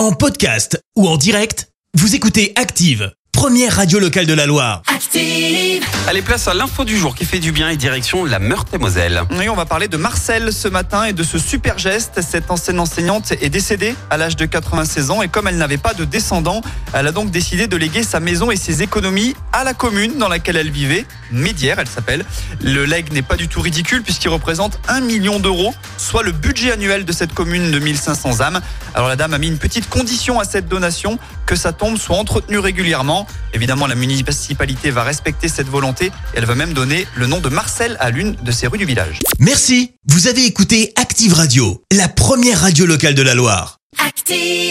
En podcast ou en direct, vous écoutez Active, première radio locale de la Loire. Active. Allez, place à l'info du jour qui fait du bien et direction la Meurthe-et-Moselle. Oui, on va parler de Marcel ce matin et de ce super geste. Cette ancienne enseignante est décédée à l'âge de 96 ans et comme elle n'avait pas de descendants, elle a donc décidé de léguer sa maison et ses économies à la commune dans laquelle elle vivait. Médière, elle s'appelle. Le leg n'est pas du tout ridicule puisqu'il représente 1 million d'euros, soit le budget annuel de cette commune de 1500 âmes. Alors la dame a mis une petite condition à cette donation, que sa tombe soit entretenue régulièrement. Évidemment, la municipalité va respecter cette volonté. Elle va même donner le nom de Marcel à l'une de ses rues du village. Merci, vous avez écouté Active Radio, la première radio locale de la Loire. Active.